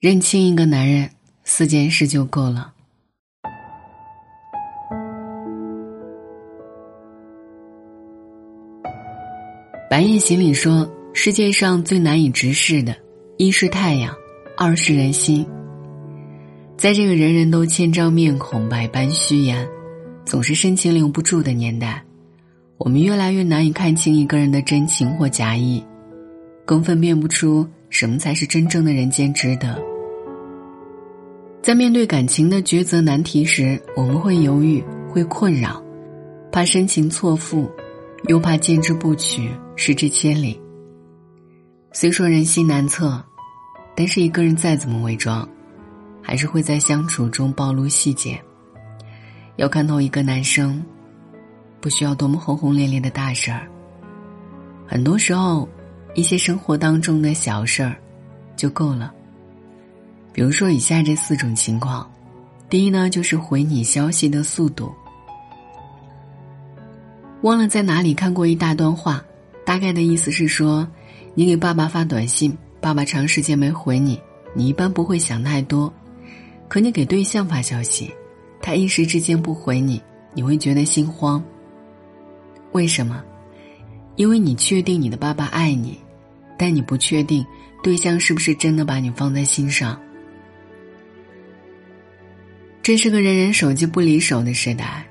认清一个男人，四件事就够了。白夜行里说，世界上最难以直视的，一是太阳，二是人心。在这个人人都千张面孔、百般虚言，总是深情留不住的年代，我们越来越难以看清一个人的真情或假意，更分辨不出什么才是真正的人间值得。在面对感情的抉择难题时，我们会犹豫，会困扰，怕深情错付，又怕见之不取，失之千里。虽说人心难测，但是一个人再怎么伪装。还是会在相处中暴露细节。要看透一个男生，不需要多么轰轰烈烈的大事儿。很多时候，一些生活当中的小事儿就够了。比如说以下这四种情况：第一呢，就是回你消息的速度。忘了在哪里看过一大段话，大概的意思是说，你给爸爸发短信，爸爸长时间没回你，你一般不会想太多。可你给对象发消息，他一时之间不回你，你会觉得心慌。为什么？因为你确定你的爸爸爱你，但你不确定对象是不是真的把你放在心上。这是个人人手机不离手的时代，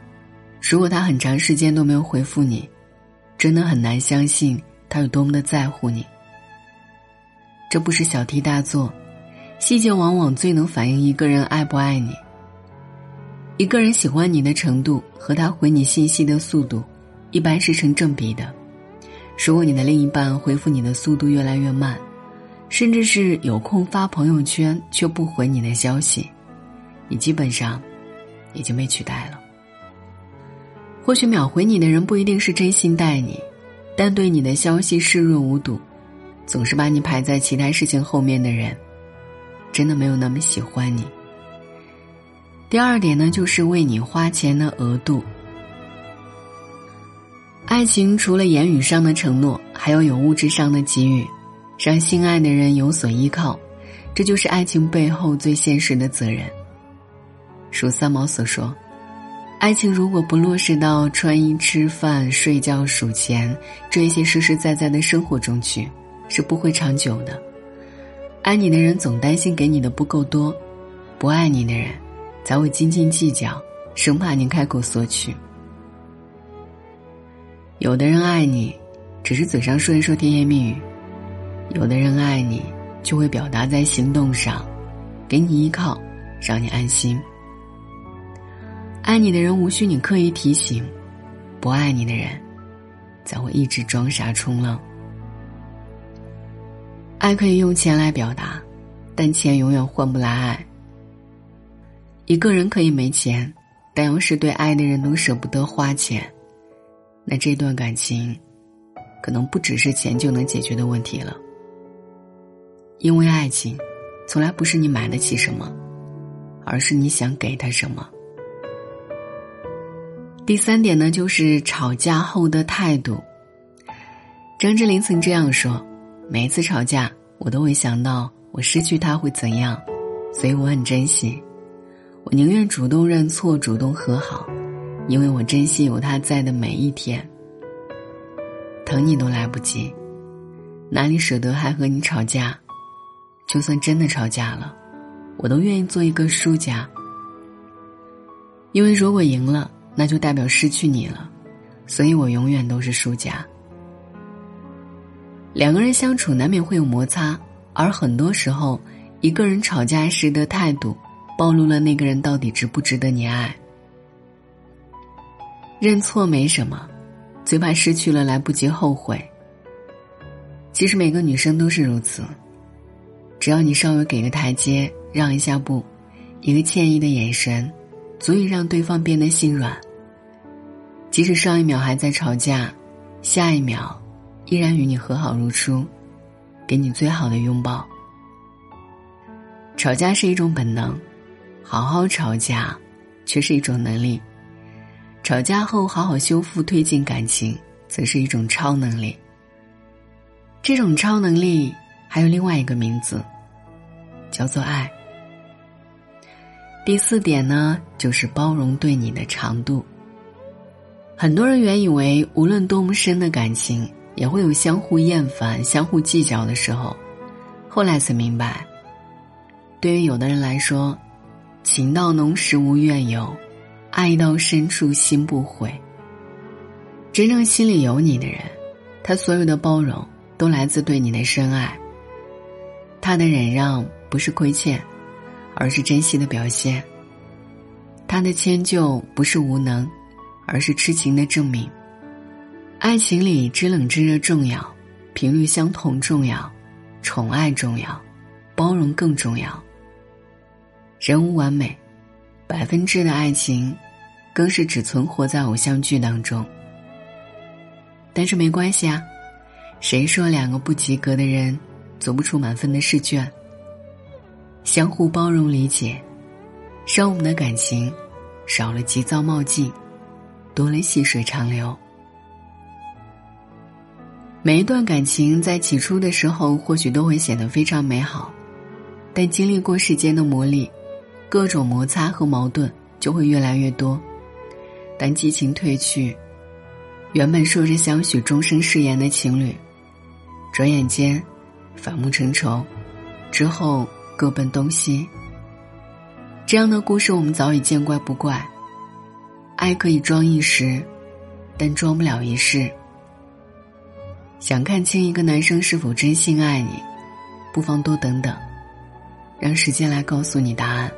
如果他很长时间都没有回复你，真的很难相信他有多么的在乎你。这不是小题大做。细节往往最能反映一个人爱不爱你。一个人喜欢你的程度和他回你信息的速度，一般是成正比的。如果你的另一半回复你的速度越来越慢，甚至是有空发朋友圈却不回你的消息，你基本上已经被取代了。或许秒回你的人不一定是真心待你，但对你的消息视若无睹，总是把你排在其他事情后面的人。真的没有那么喜欢你。第二点呢，就是为你花钱的额度。爱情除了言语上的承诺，还要有物质上的给予，让心爱的人有所依靠，这就是爱情背后最现实的责任。如三毛所说：“爱情如果不落实到穿衣、吃饭、睡觉、数钱这些实实在在的生活中去，是不会长久的。”爱你的人总担心给你的不够多，不爱你的人才会斤斤计较，生怕你开口索取。有的人爱你，只是嘴上说一说甜言蜜语；有的人爱你，就会表达在行动上，给你依靠，让你安心。爱你的人无需你刻意提醒，不爱你的人才会一直装傻充愣。爱可以用钱来表达，但钱永远换不来爱。一个人可以没钱，但要是对爱的人都舍不得花钱，那这段感情，可能不只是钱就能解决的问题了。因为爱情，从来不是你买得起什么，而是你想给他什么。第三点呢，就是吵架后的态度。张智霖曾这样说。每一次吵架，我都会想到我失去他会怎样，所以我很珍惜。我宁愿主动认错，主动和好，因为我珍惜有他在的每一天。疼你都来不及，哪里舍得还和你吵架？就算真的吵架了，我都愿意做一个输家，因为如果赢了，那就代表失去你了，所以我永远都是输家。两个人相处难免会有摩擦，而很多时候，一个人吵架时的态度，暴露了那个人到底值不值得你爱。认错没什么，最怕失去了来不及后悔。其实每个女生都是如此，只要你稍微给个台阶，让一下步，一个歉意的眼神，足以让对方变得心软。即使上一秒还在吵架，下一秒。依然与你和好如初，给你最好的拥抱。吵架是一种本能，好好吵架却是一种能力。吵架后好好修复、推进感情，则是一种超能力。这种超能力还有另外一个名字，叫做爱。第四点呢，就是包容对你的长度。很多人原以为，无论多么深的感情，也会有相互厌烦、相互计较的时候，后来才明白，对于有的人来说，情到浓时无怨尤，爱到深处心不悔。真正心里有你的人，他所有的包容都来自对你的深爱。他的忍让不是亏欠，而是珍惜的表现。他的迁就不是无能。而是痴情的证明。爱情里知冷知热重要，频率相同重要，宠爱重要，包容更重要。人无完美，百分之的爱情，更是只存活在偶像剧当中。但是没关系啊，谁说两个不及格的人做不出满分的试卷？相互包容理解，让我们的感情少了急躁冒进。多了细水长流。每一段感情在起初的时候，或许都会显得非常美好，但经历过时间的磨砺，各种摩擦和矛盾就会越来越多。当激情褪去，原本说着相许终生誓言的情侣，转眼间反目成仇，之后各奔东西。这样的故事我们早已见怪不怪。爱可以装一时，但装不了一世。想看清一个男生是否真心爱你，不妨多等等，让时间来告诉你答案。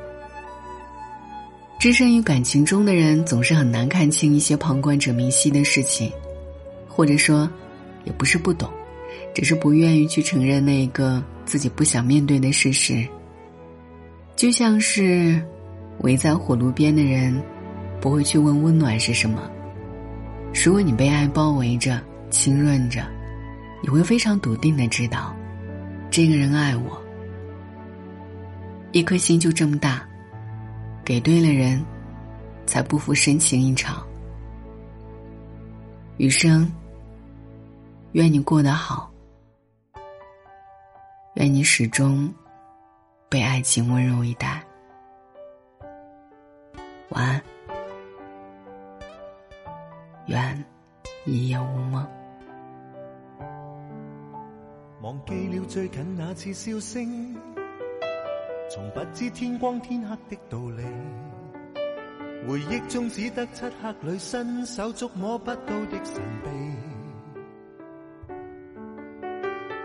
置身于感情中的人总是很难看清一些旁观者明晰的事情，或者说，也不是不懂，只是不愿意去承认那一个自己不想面对的事实。就像是围在火炉边的人。不会去问温暖是什么。如果你被爱包围着、浸润着，你会非常笃定的知道，这个人爱我。一颗心就这么大，给对了人，才不负深情一场。余生，愿你过得好，愿你始终被爱情温柔以待。晚安。近那次笑声，从不知天光天黑的道理。回忆中只得漆黑里伸手触摸不到的神秘。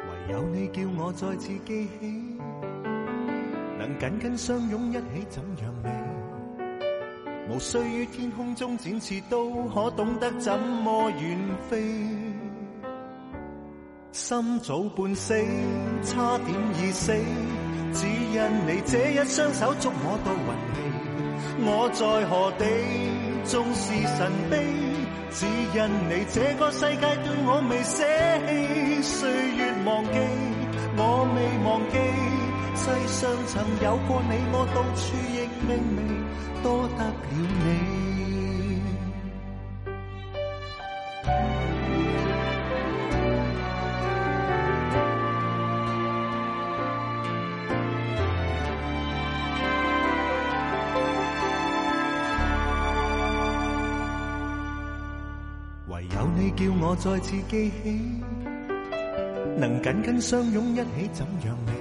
唯有你叫我再次记起，能紧紧相拥一起怎样美。无需于天空中展翅，都可懂得怎么远飞。心早半死，差点已死，只因你这一双手捉我到运气。我在何地，纵是神秘，只因你这个世界对我未舍弃。岁月忘记，我未忘记，世上曾有过你，我到处亦明媚。多得了你，你叫我再次记起，能紧紧相拥一起怎样美。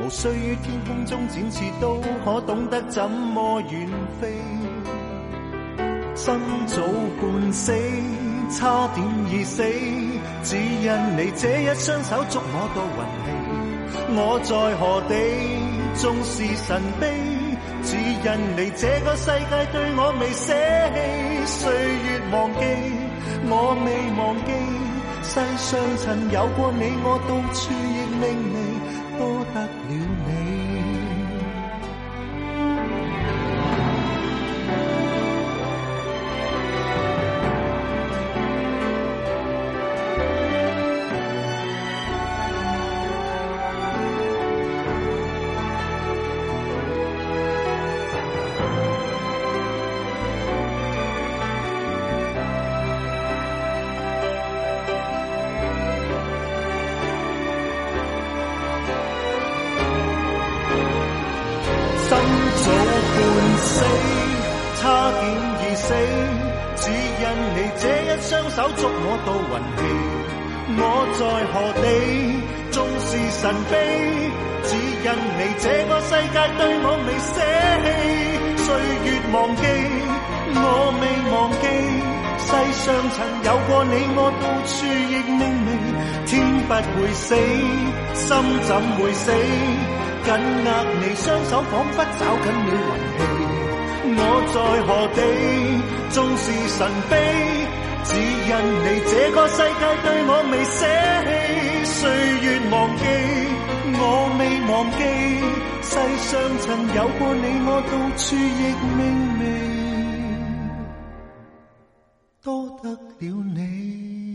无需于天空中展翅，都可懂得怎么远飞。生早半死，差点已死，只因你这一双手捉摸到运气。我在何地，纵是神秘，只因你这个世界对我未舍弃。岁月忘记，我未忘记，世上曾有过你，我到处亦明媚。多得了你。双手捉我到云气。我在何地，纵是神秘，只因你这个世界对我未舍弃。岁月忘记，我未忘记，世上曾有过你，我到处亦明媚。天不会死，心怎会死？紧握你双手，仿佛找紧了运气。我在何地，纵是神秘。只因你这个世界对我未舍弃，岁月忘记，我未忘记，世上曾有过你，我到处亦明媚，多得了你。